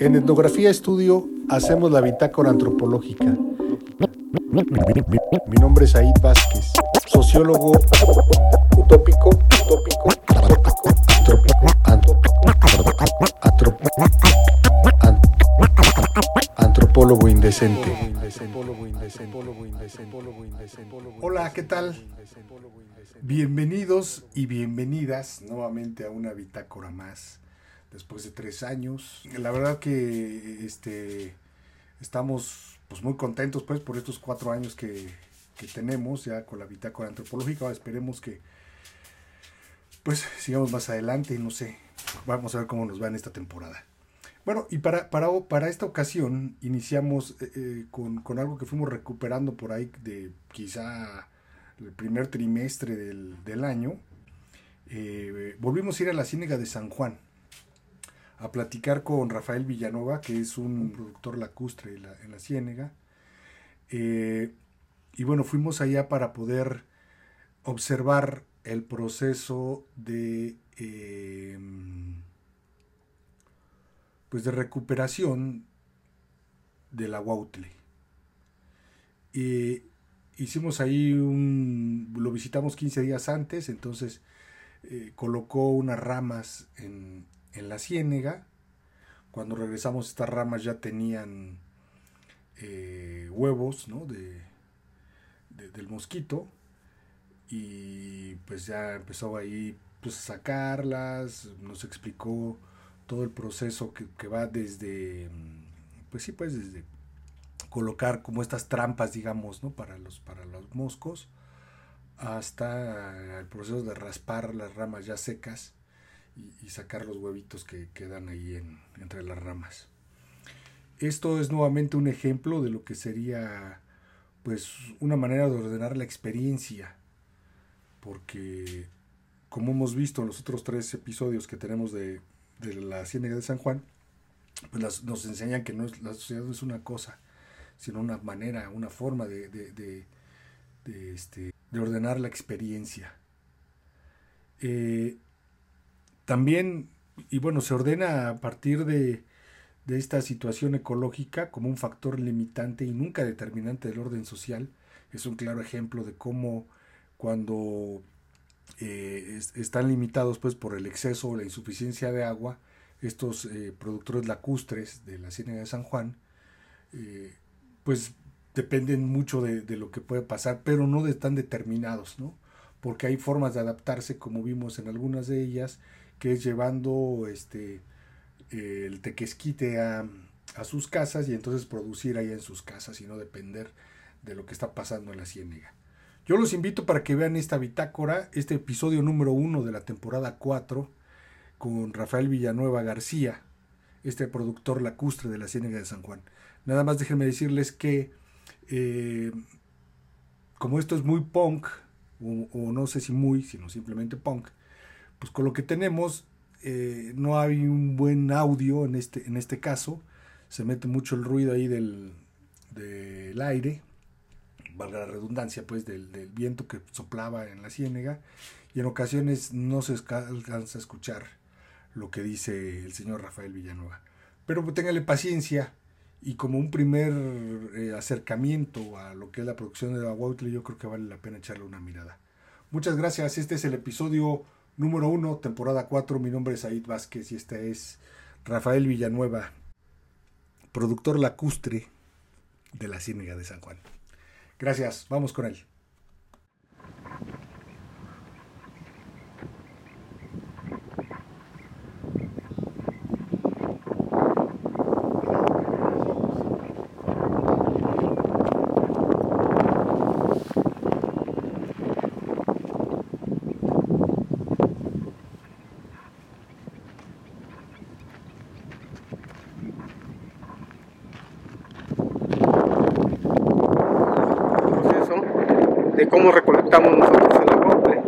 En Etnografía Estudio hacemos la bitácora antropológica. Mi nombre es Aid Vázquez, sociólogo utópico, utópico, antropólogo indecente. Hola, ¿qué tal? Bienvenidos y bienvenidas nuevamente a una bitácora más después de tres años. La verdad que este, estamos pues, muy contentos pues, por estos cuatro años que, que tenemos ya con la bitácora antropológica. esperemos que pues sigamos más adelante no sé, vamos a ver cómo nos va en esta temporada. Bueno, y para, para, para esta ocasión iniciamos eh, eh, con, con, algo que fuimos recuperando por ahí de quizá el primer trimestre del, del año. Eh, volvimos a ir a la Ciénega de San Juan a platicar con Rafael Villanova, que es un productor lacustre en la, en Ciénega. Eh, y bueno, fuimos allá para poder observar el proceso de, eh, pues de recuperación de la Huautle. hicimos ahí un, lo visitamos 15 días antes, entonces eh, colocó unas ramas en, en la ciénega. Cuando regresamos estas ramas ya tenían eh, huevos de, del mosquito y pues ya empezó ahí pues, a sacarlas, nos explicó todo el proceso que, va desde, pues sí, pues desde colocar como estas trampas, digamos, ¿no? Para los, para los moscos, hasta el proceso de raspar las ramas ya secas y, sacar los huevitos que quedan ahí en, entre las ramas. Esto es nuevamente un ejemplo de lo que sería pues una manera de ordenar la experiencia, porque como hemos visto en los otros tres episodios que tenemos de, de la Ciénaga de San Juan, pues nos enseñan que no es, la sociedad no es una cosa, sino una manera, una forma de, de, de, de este, ordenar la experiencia. Eh, también, y bueno, se ordena a partir de, esta situación ecológica como un factor limitante y nunca determinante del orden social. Es un claro ejemplo de cómo cuando eh, están limitados pues por el exceso o la insuficiencia de agua, estos eh, productores lacustres de la Ciénaga de San Juan, eh, pues dependen mucho de, de, lo que puede pasar, pero no están determinados, ¿no? Porque hay formas de adaptarse, como vimos en algunas de ellas, que es llevando este, el tequesquite a, a sus casas y entonces producir ahí en sus casas y no depender de lo que está pasando en la ciénega. Yo los invito para que vean esta bitácora, este episodio número uno de la temporada 4, con Rafael Villanueva García, este productor lacustre de la Ciénega de San Juan. Nada más déjenme decirles que, eh, como esto es muy punk, o, no sé si muy, sino simplemente punk, pues con lo que tenemos eh, no hay un buen audio en este, en este caso, se mete mucho el ruido ahí del, del aire, valga la redundancia, pues del, viento que soplaba en la ciénega, y en ocasiones no se alcanza a escuchar lo que dice el señor Rafael Villanueva. Pero téngale paciencia, y como un primer eh, acercamiento a lo que es la producción de la yo creo que vale la pena echarle una mirada. Muchas gracias, este es el episodio número 1, temporada 4. Mi nombre es Aid Vázquez y este es Rafael Villanueva, productor lacustre de la Ciénaga de San Juan. Gracias, vamos con él. Cómo recolectamos nosotros el acople.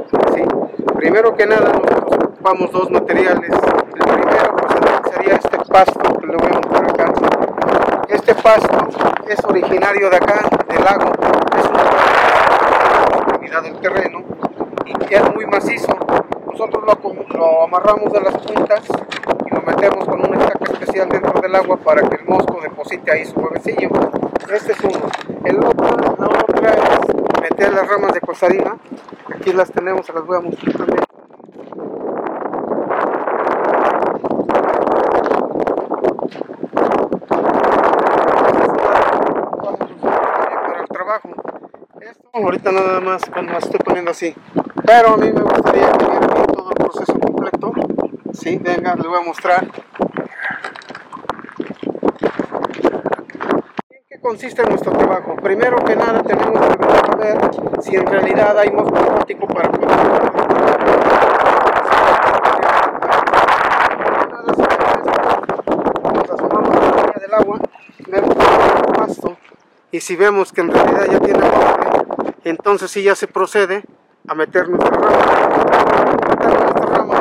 Primero que nada nosotros ocupamos dos materiales. El primero pues, sería este pasto que lo vemos por acá. Este pasto es originario de acá, del lago. Es una proximidad del terreno y es muy macizo. Nosotros lo, lo amarramos de las puntas y lo metemos con una estaca especial dentro del agua para que el mosco deposite ahí su huevecillo. Este es uno. El otro, la otra es meter cosarina. Aquí las tenemos, se las voy a mostrar también. para el trabajo. Esto ahorita nada más cuando las estoy poniendo así. Pero a mí me gustaría bien todo el proceso completo. Sí, venga, le voy a mostrar. ¿En qué consiste nuestro trabajo? Primero que nada tenemos que ver si en realidad hay mosco acuático para poder nos agua, y si vemos que en realidad ya tiene entonces sí ya se procede a meter nuestra rama. Meter nuestra rama.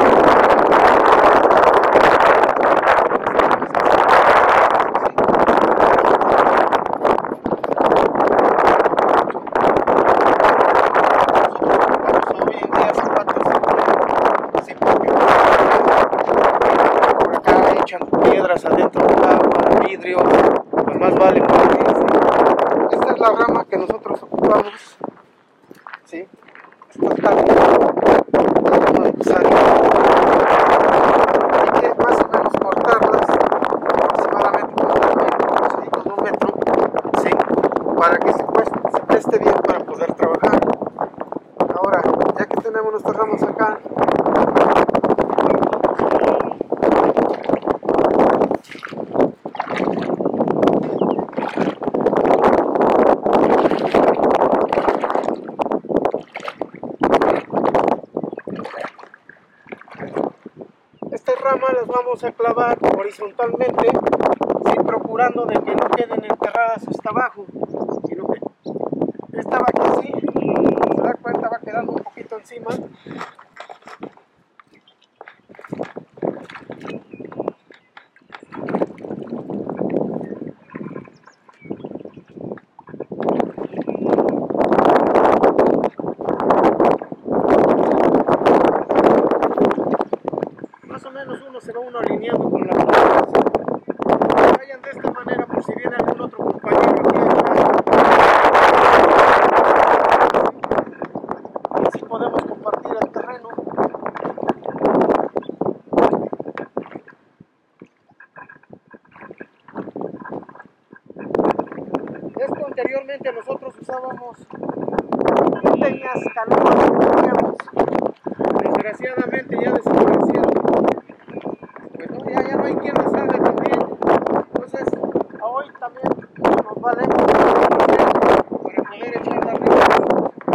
Nosotros ocupamos hoy en día zapatos sí, porque por acá echan piedras adentro del agua, vidrio, pues más vale. Esta es la rama que nosotros ocupamos, ¿sí? Esta de cusario. Hay que más o menos cortarlas aproximadamente como un metro, ¿sí? Con un metro, ¿sí? Para que se, preste, se preste bien para poder trabajar. Ahora, ya que tenemos nuestras ramas acá, Estas ramas las vamos a clavar horizontalmente, procurando de que no queden enterradas hasta abajo, sino que esta va aquí así, se da cuenta va quedando un poquito encima. Más o menos uno se va uno alineando con la otra. Vayan de esta manera por si viene algún otro compañero aquí atrás. Así podemos compartir el terreno. Esto anteriormente nosotros usábamos pequeñas canoas que teníamos. Desgraciadamente ya desaparecieron. Pues no, ya, ya no hay quien las haga también. Entonces, a hoy también nos valemos para poder echar las ricas.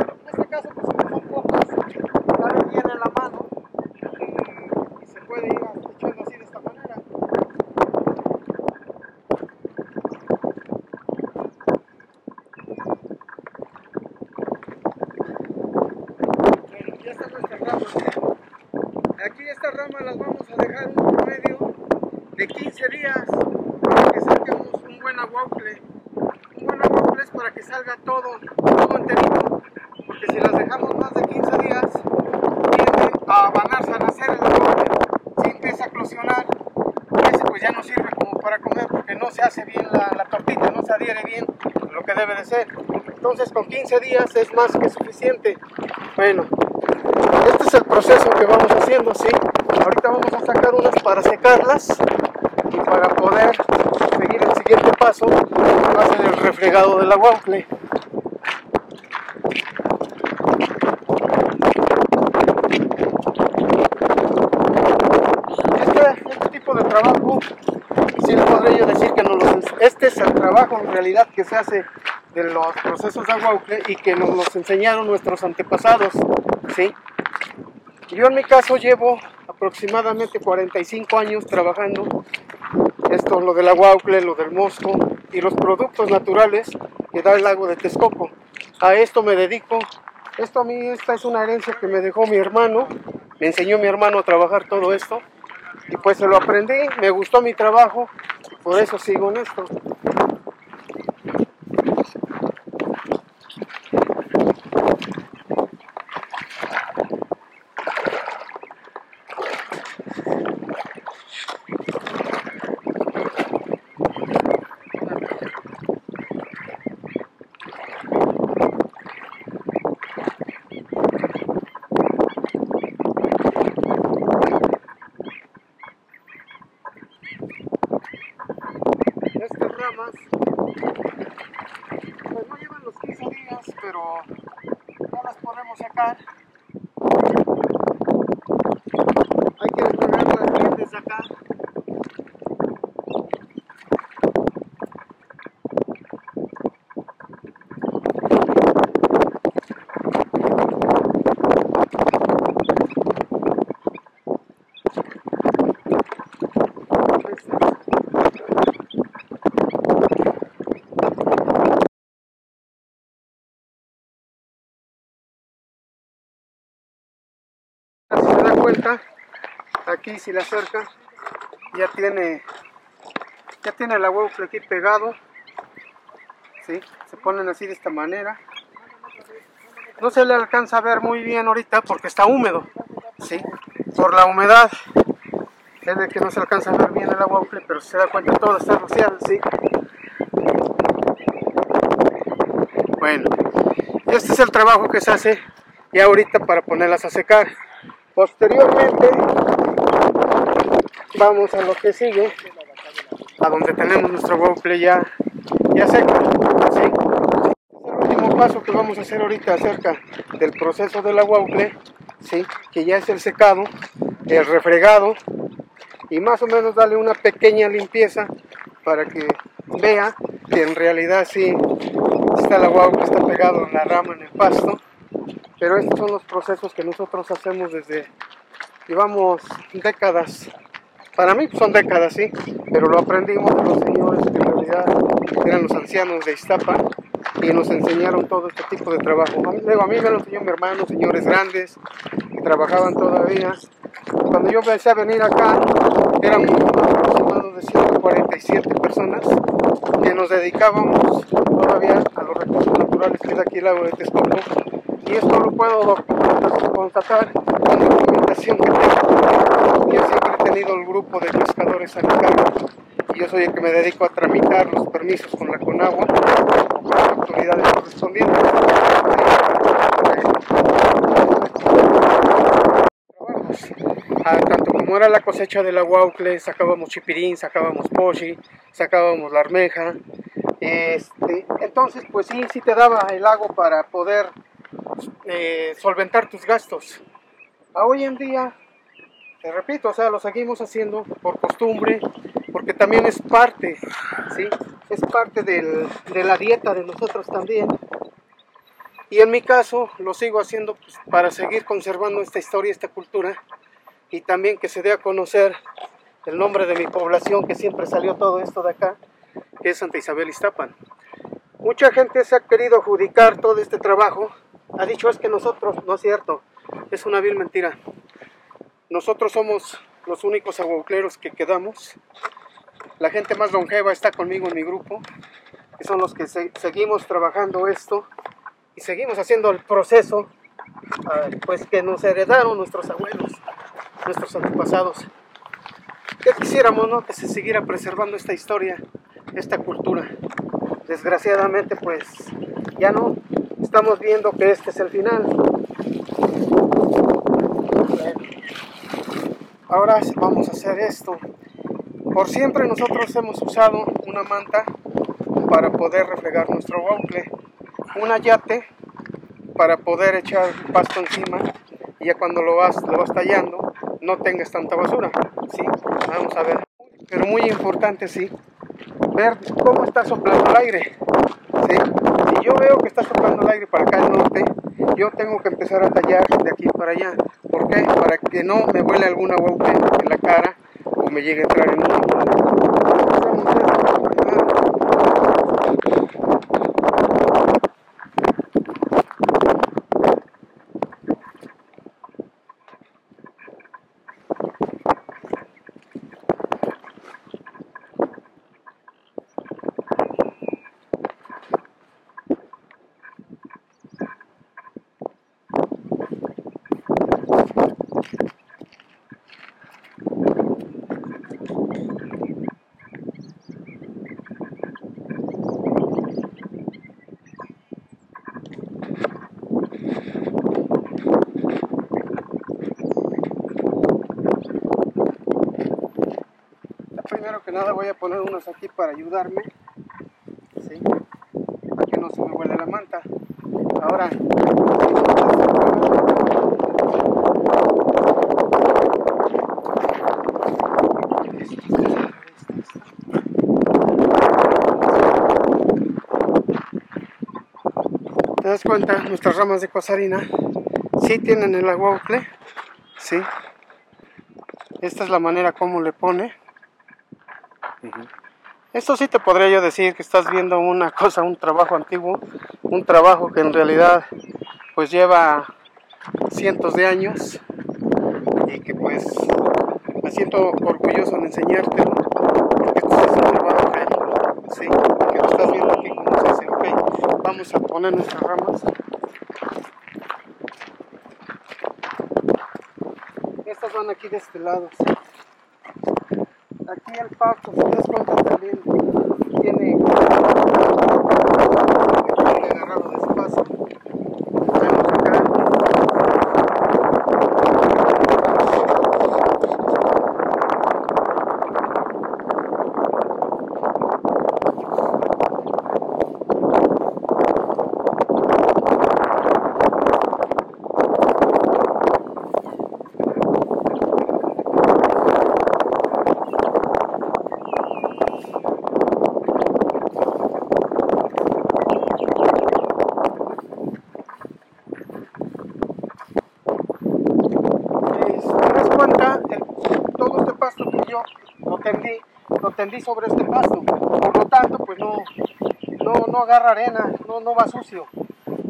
En este caso, pues como son pocos, caben bien en la mano y, y se puede ir echando así de esta manera. Bueno, ya están nuestras ramas. Aquí ramas las vamos a dejar un promedio de 15 días para que saquemos un buen aguaucle. Un buen aguaucle es para que salga todo, todo enterito, porque si las dejamos más de 15 días, tiende a abanarse, a nacer el aguaucle. Si empieza a eclosionar, ese pues ya no sirve como para comer porque no se hace bien la, la tortita, no se adhiere bien lo que debe de ser. Entonces con 15 días es más que suficiente. Bueno, este es el proceso que vamos haciendo, ¿sí? Ahorita vamos a sacar secarlas y para poder seguir el siguiente paso, ser el refregado del aguaucle. Este, este tipo de trabajo, sí le podría yo decir que ens- este es el trabajo en realidad que se hace de los procesos de aguaucle y que nos los enseñaron nuestros antepasados, ¿sí? Yo en mi caso llevo aproximadamente 45 años trabajando esto, lo del aguaucle, lo del mosco y los productos naturales que da el lago de Texcoco. A esto me dedico. Esto a mí, esta es una herencia que me dejó mi hermano. Me enseñó mi hermano a trabajar todo esto. Y pues se lo aprendí, me gustó mi trabajo y por eso sigo en esto. Podemos sacar. Hay que despegarlas bien desde acá. Si se da cuenta, aquí si le acerca, ya tiene, ya tiene el aguaufle aquí pegado. ¿sí? Se ponen así de esta manera. No se le alcanza a ver muy bien ahorita porque está húmedo, ¿sí? Por la humedad es de que no se alcanza a ver bien el aguaufle, pero se da cuenta todo está rociado, ¿sí? Bueno, este es el trabajo que se hace ya ahorita para ponerlas a secar. Posteriormente vamos a lo que sigue, a donde tenemos nuestro waffle ya, ya seco. ¿sí? Es el último paso que vamos a hacer ahorita acerca del proceso del waffle, ¿sí? que ya es el secado, el refregado y más o menos darle una pequeña limpieza para que vea que en realidad sí está agua que está pegado en la rama, en el pasto. Pero estos son los procesos que nosotros hacemos desde, llevamos décadas. Para mí son décadas, sí, pero lo aprendimos de los señores que en realidad eran los ancianos de Iztapa y nos enseñaron todo este tipo de trabajo. Luego, a mí me lo enseñó mi hermano, señores grandes que trabajaban todavía. Cuando yo empecé a venir acá, éramos aproximadamente de 147 personas que nos dedicábamos todavía a los recursos naturales que es aquí el lago de Texcoco y esto lo puedo constatar con la documentación que tengo. Yo siempre he tenido el grupo de pescadores cargo y yo soy el que me dedico a tramitar los permisos con la Conagua con las autoridades correspondientes. Ah, tanto como era la cosecha del aguaucle, sacábamos chipirín, sacábamos pochi, sacábamos la armeja. Este, entonces, pues sí, sí te daba el lago para poder eh, solventar tus gastos. A hoy en día, te repito, o sea, lo seguimos haciendo por costumbre, porque también es parte, ¿sí? Es parte de la dieta de nosotros también. Y en mi caso, lo sigo haciendo pues, para seguir conservando esta historia, esta cultura, y también que se dé a conocer el nombre de mi población, que siempre salió todo esto de acá, que es Santa Isabel Iztapan. Mucha gente se ha querido adjudicar todo este trabajo, ha dicho es que nosotros, no es cierto, es una vil mentira. Nosotros somos los únicos aguaucleros que quedamos. La gente más longeva está conmigo en mi grupo, que son los que se seguimos trabajando esto y seguimos haciendo el proceso uh, pues que nos heredaron nuestros abuelos, nuestros antepasados. Que quisiéramos ¿no? que se siguiera preservando esta historia, esta cultura. Desgraciadamente pues ya no, estamos viendo que este es el final. Ahora vamos a hacer esto. Por siempre nosotros hemos usado una manta para poder refregar nuestro baucle, una yate para poder echar pasto encima y ya cuando lo vas, lo vas tallando no tengas tanta basura. ¿sí? Vamos a ver. Pero muy importante, sí, ver cómo está soplando el aire. ¿sí? Si yo veo que está soplando el aire para acá al norte, yo tengo que empezar a tallar de aquí para allá. ¿Por qué? Para que no me vuele alguna huevo en la cara o me llegue a entrar en un primero que nada voy a poner unos aquí para ayudarme. Para que no se me huele la manta. Ahora, ¿Te das cuenta? Nuestras ramas de cosarina sí tienen el aguaucle, sí. Esta es la manera como le pone. Esto sí te podría yo decir que estás viendo una cosa, un trabajo antiguo, un trabajo que en realidad pues lleva cientos de años y que pues me siento orgulloso en enseñártelo porque es un trabajo sí, que lo estás viendo aquí como se ok, vamos a poner nuestras ramas. Estas van aquí de este lado, sí. Aquí el pasto, si te das tiene que agarrarlo despacio. Vemos acá. Eh, si te das cuenta, el- todo este pasto que yo lo tendí, lo sobre este pasto. Por lo tanto, pues no, no, no agarra arena, no, no va sucio.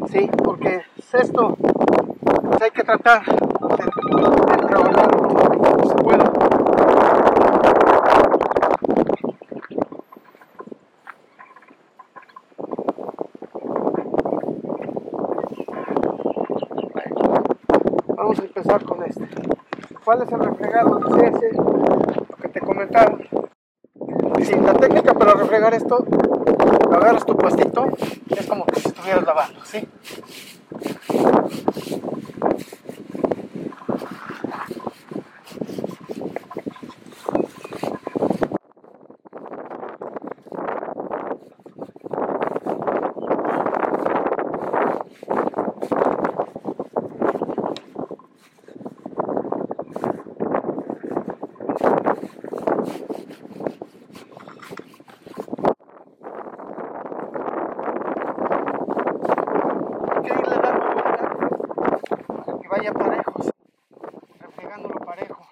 Sí, porque es esto, pues hay que tratar de, de trabajar como se pueda. Vamos a empezar con este. ¿Cuál es el refregado? Dice ese, lo que te comentaba. Sí, la refregar esto, agarras tu pastito, es como que si estuvieras lavando, ¿sí? Hay que irle dando vuelta para que vaya parejo, ¿sí? refregándolo parejo.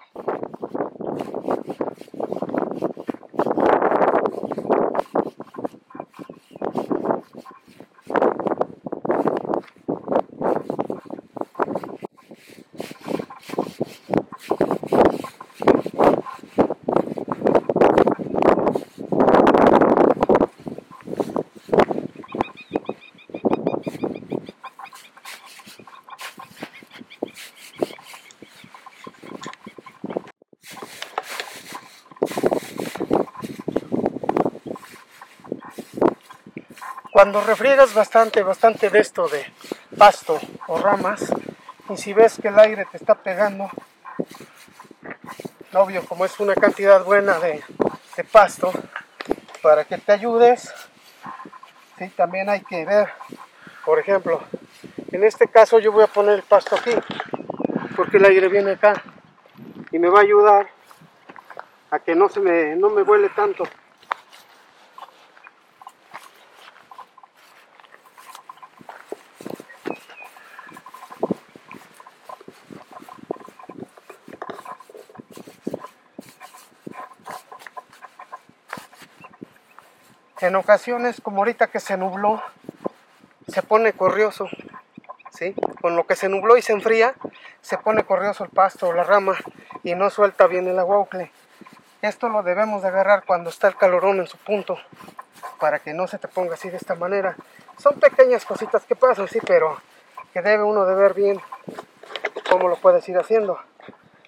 Cuando refriegas bastante, bastante de esto de pasto o ramas, y si ves que el aire te está pegando, obvio, como es una cantidad buena de, pasto, para que te ayudes, también hay que ver, por ejemplo, en este caso yo voy a poner el pasto aquí, porque el aire viene acá, y me va a ayudar a que no se me, no me vuele tanto. En ocasiones, como ahorita que se nubló, se pone corrioso, ¿sí? Con lo que se nubló y se enfría, se pone corrioso el pasto o la rama y no suelta bien el aguaucle. Esto lo debemos de agarrar cuando está el calorón en su punto, para que no se te ponga así de esta manera. Son pequeñas cositas que pasan, sí, pero que debe uno de ver bien cómo lo puedes ir haciendo.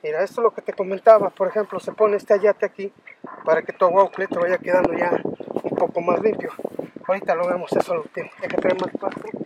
Mira, esto es lo que te comentaba, por ejemplo, se pone este ayate aquí para que tu aguaucle te vaya quedando ya un poco más limpio. Ahorita lo vemos, eso lo tiene. Hay que traer más pasto.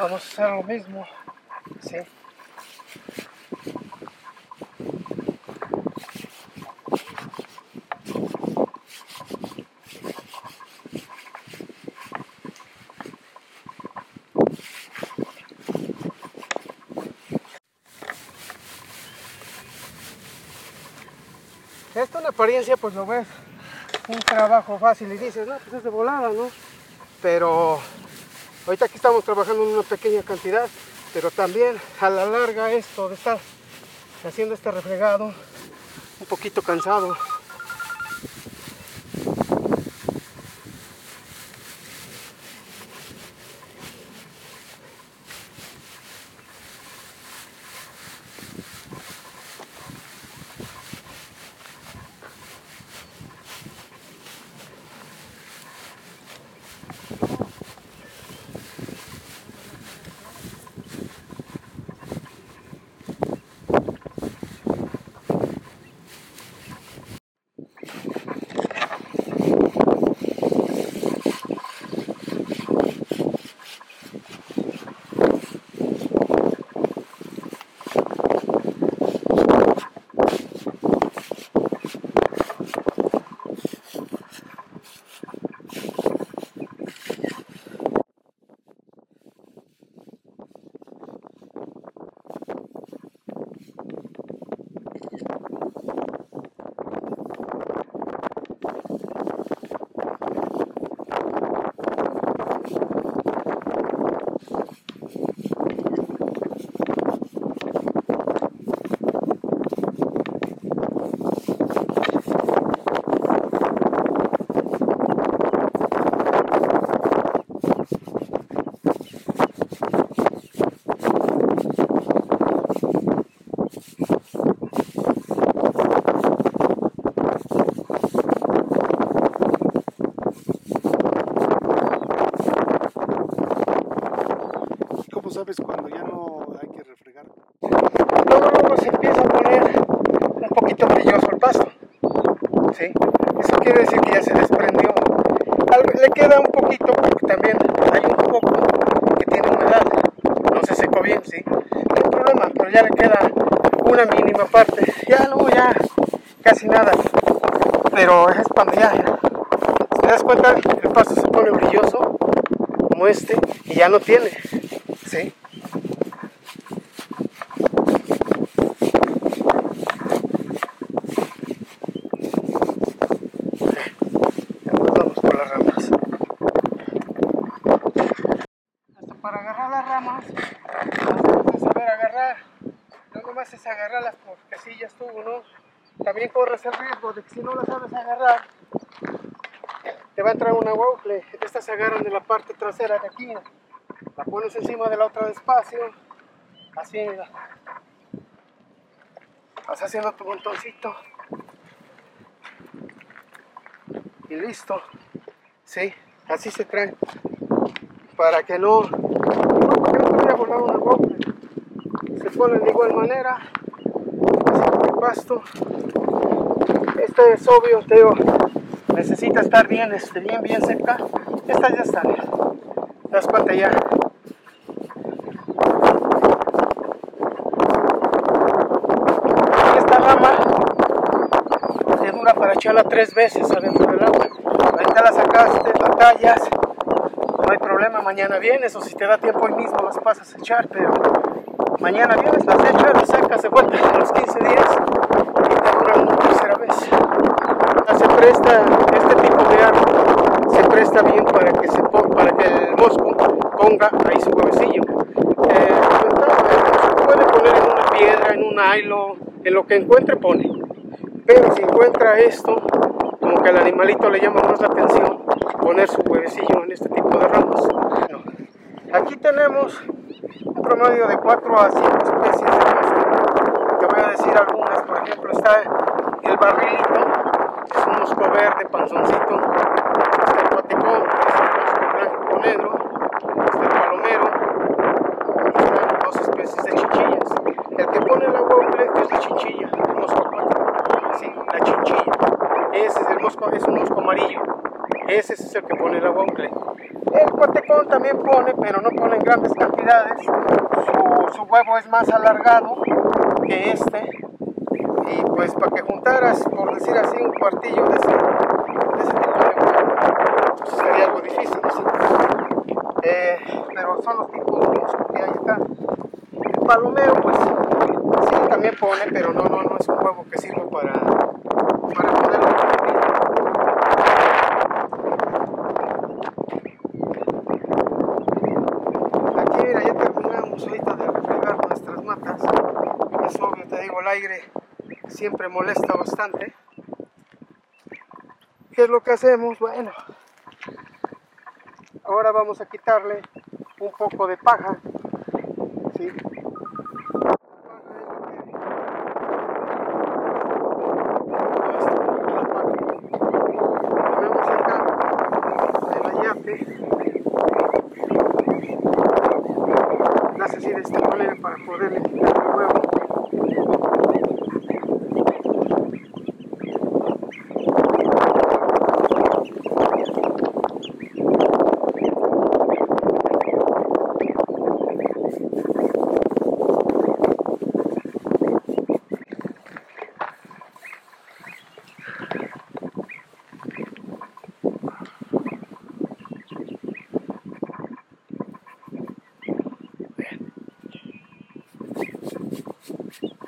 Vamos a hacer lo mismo. Sí. Esto en apariencia pues lo ves un trabajo fácil y dices, no, pues es de volada, ¿no? Pero ahorita aquí estamos trabajando en una pequeña cantidad, pero también a la larga esto de estar haciendo este refregado, un poquito cansado. Mínima parte. Ya no, ya casi nada. Pero es cuando ya, te das cuenta, el pasto se pone brilloso como este y ya no tiene. ¿sí? Ya nos vamos por las ramas. Hasta para agarrar las ramas, hasta de saber agarrar. No nomás es agarrarlas porque así ya estuvo, ¿no? También corres el riesgo de que si no las sabes agarrar, te va a entrar una waffle. Estas se agarran de la parte trasera de aquí. La pones encima de la otra despacio. Así, mira. Vas haciendo tu montoncito. Y listo. Sí, así se traen. Para que no, no, para que no vaya a volar una. Se ponen de igual manera. Pasto. Este es obvio, te digo, necesita estar bien, este, bien, bien seca. Estas ya están. Te das cuenta ya. Esta rama te dura para echarla tres veces adentro del agua. Ahorita la sacaste, la tallas, no hay problema, mañana vienes o si te da tiempo hoy mismo las pasas a echar, pero mañana vienes, las echas, las sacas de vuelta a los 15 días y te duran una tercera vez. Ya se este tipo de árbol se presta bien para que, el mosco ponga ahí su huevecillo. Eh, se puede poner en una piedra, en un hilo, en lo que encuentre pone. Pero si encuentra esto, como que al animalito le llama más la atención poner su huevecillo en este tipo de. Bueno, aquí tenemos un promedio de 4 a 5 especies de pasto. Te voy a decir algunas, por ejemplo, está el barrilito, mosco verde, panzoncito, está el patecón, que es un mosco blanco con negro, está el palomero, y están dos especies de chinchillas. El que pone la guauple es la chinchilla, el mosco acuático. Sí, la chinchilla. Ese es el mosco, es un mosco amarillo. Ese es el que pone la guauple. El cuatecón también pone, pero no pone en grandes cantidades. Su huevo es más alargado que este. Y pues para que juntaras, por decir así, un cuartillo de ese, de tipo de pues sería algo difícil. ¿sí? Eh, pero son los tipos de que hay acá. El palomero, pues sí, también pone, pero no, no, no es un huevo que sirve para, para ponerlo en Aquí, mira, ya terminamos ahorita de refregar nuestras matas. Es obvio, te digo, el aire siempre molesta bastante. ¿Qué es lo que hacemos? Bueno, ahora vamos a quitarle un poco de paja. ¿sí? Las así de manera para poderle quitar el huevo.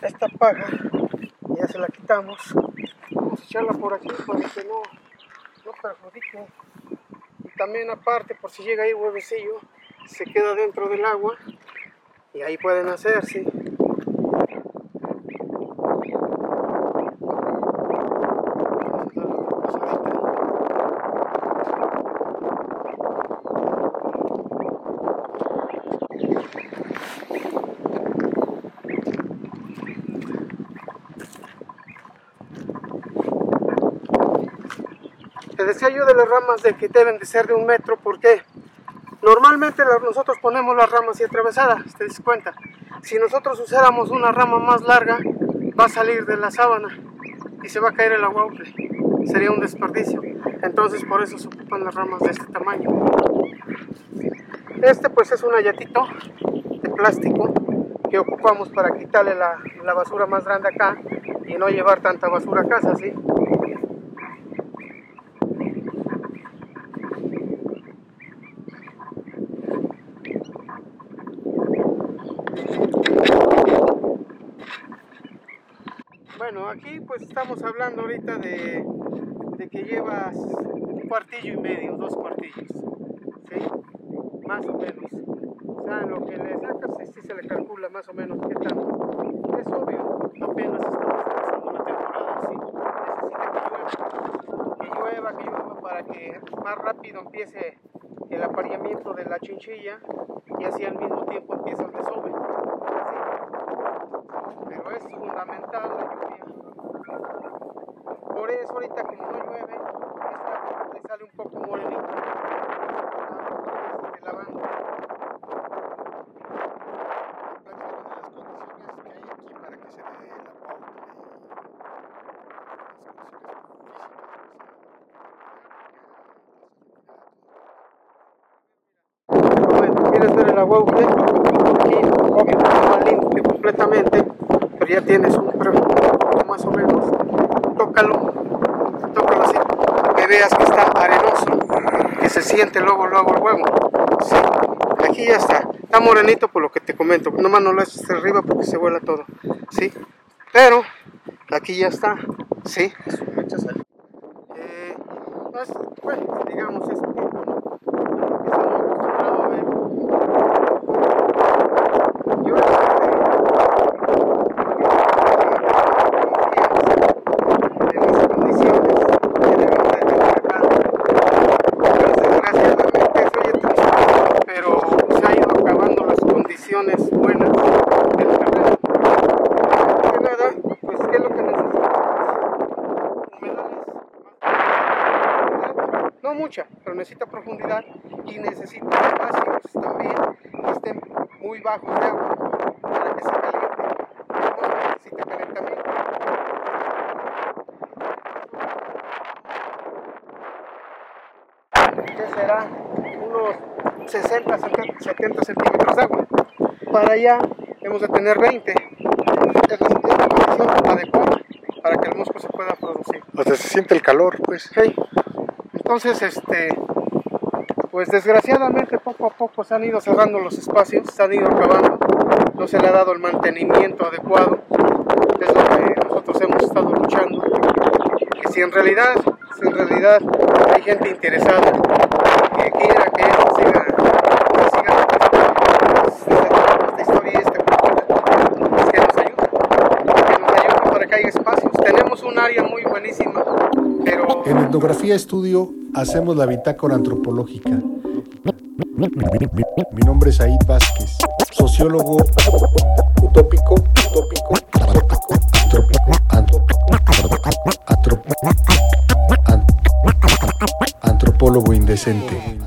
esta paja ya se la quitamos. Vamos a echarla por aquí para que no, no perjudique. Y también aparte por si llega ahí huevecillo se queda dentro del agua. Y ahí pueden hacer Te decía yo de las ramas de que deben de ser de un metro porque normalmente nosotros ponemos las ramas y atravesadas, te das cuenta. Si nosotros usáramos una rama más larga, va a salir de la sábana y se va a caer el agua. Sería un desperdicio. Entonces por eso se ocupan las ramas de este tamaño. Este pues es un ayatito de plástico que ocupamos para quitarle la, la basura más grande acá y no llevar tanta basura a casa, ¿sí? Bueno, aquí pues estamos hablando ahorita de, de que llevas un cuartillo y medio, dos cuartillos. Más o menos. O sea, lo que le sacas sí, sí se le calcula más o menos qué tanto. Es obvio, apenas estamos empezando la temporada, ¿sí? Necesita que llueva, que llueva, que llueva para que más rápido empiece el apareamiento de la chinchilla y así al mismo tiempo empieza el desove. pero es fundamental. Por eso ahorita como no llueve, esta le sale un poco morenito. Ah, que hay aquí que se limpio completamente, pero ya tienes un un más o menos. Tócalo, tócalo así, que veas que está arenoso, que se siente luego, luego el huevo. Sí, aquí ya está, está morenito por lo que te comento, nomás no lo eches arriba porque se vuela todo, sí, pero aquí ya está, sí. Eh, pues, bueno, digamos, es poco, este, de las condiciones que debemos de tener acá. Pues, desgraciadamente soy triste, pero se han ido acabando las condiciones buenas del terreno. Que nada, pues qué es lo que necesitamos. Humedales, más no mucha, pero necesita profundidad y necesita espacios también que estén muy bajos de agua para que se caliente. No necesita calentamiento. ¿Qué será? unos 60, 70 centímetros de agua. Para allá hemos de tener 20. Es la, condición adecuada para que el musgo se pueda producir. O sea, se siente el calor, pues. Ok. Entonces, este, pues desgraciadamente poco a poco se han ido cerrando los espacios, se han ido acabando, no se le ha dado el mantenimiento adecuado, es lo que nosotros hemos estado luchando. Y si en realidad, si en realidad hay gente interesada que quiera que esto siga, que siga esta historia y esta cultura, pues que nos ayude, que nos ayude para que haya espacios. Tenemos un área muy buenísima, pero En Etnografía Estudio hacemos la bitácora antropológica. Mi nombre es Aid Vázquez, sociólogo utópico, utópico, antropólogo indecente.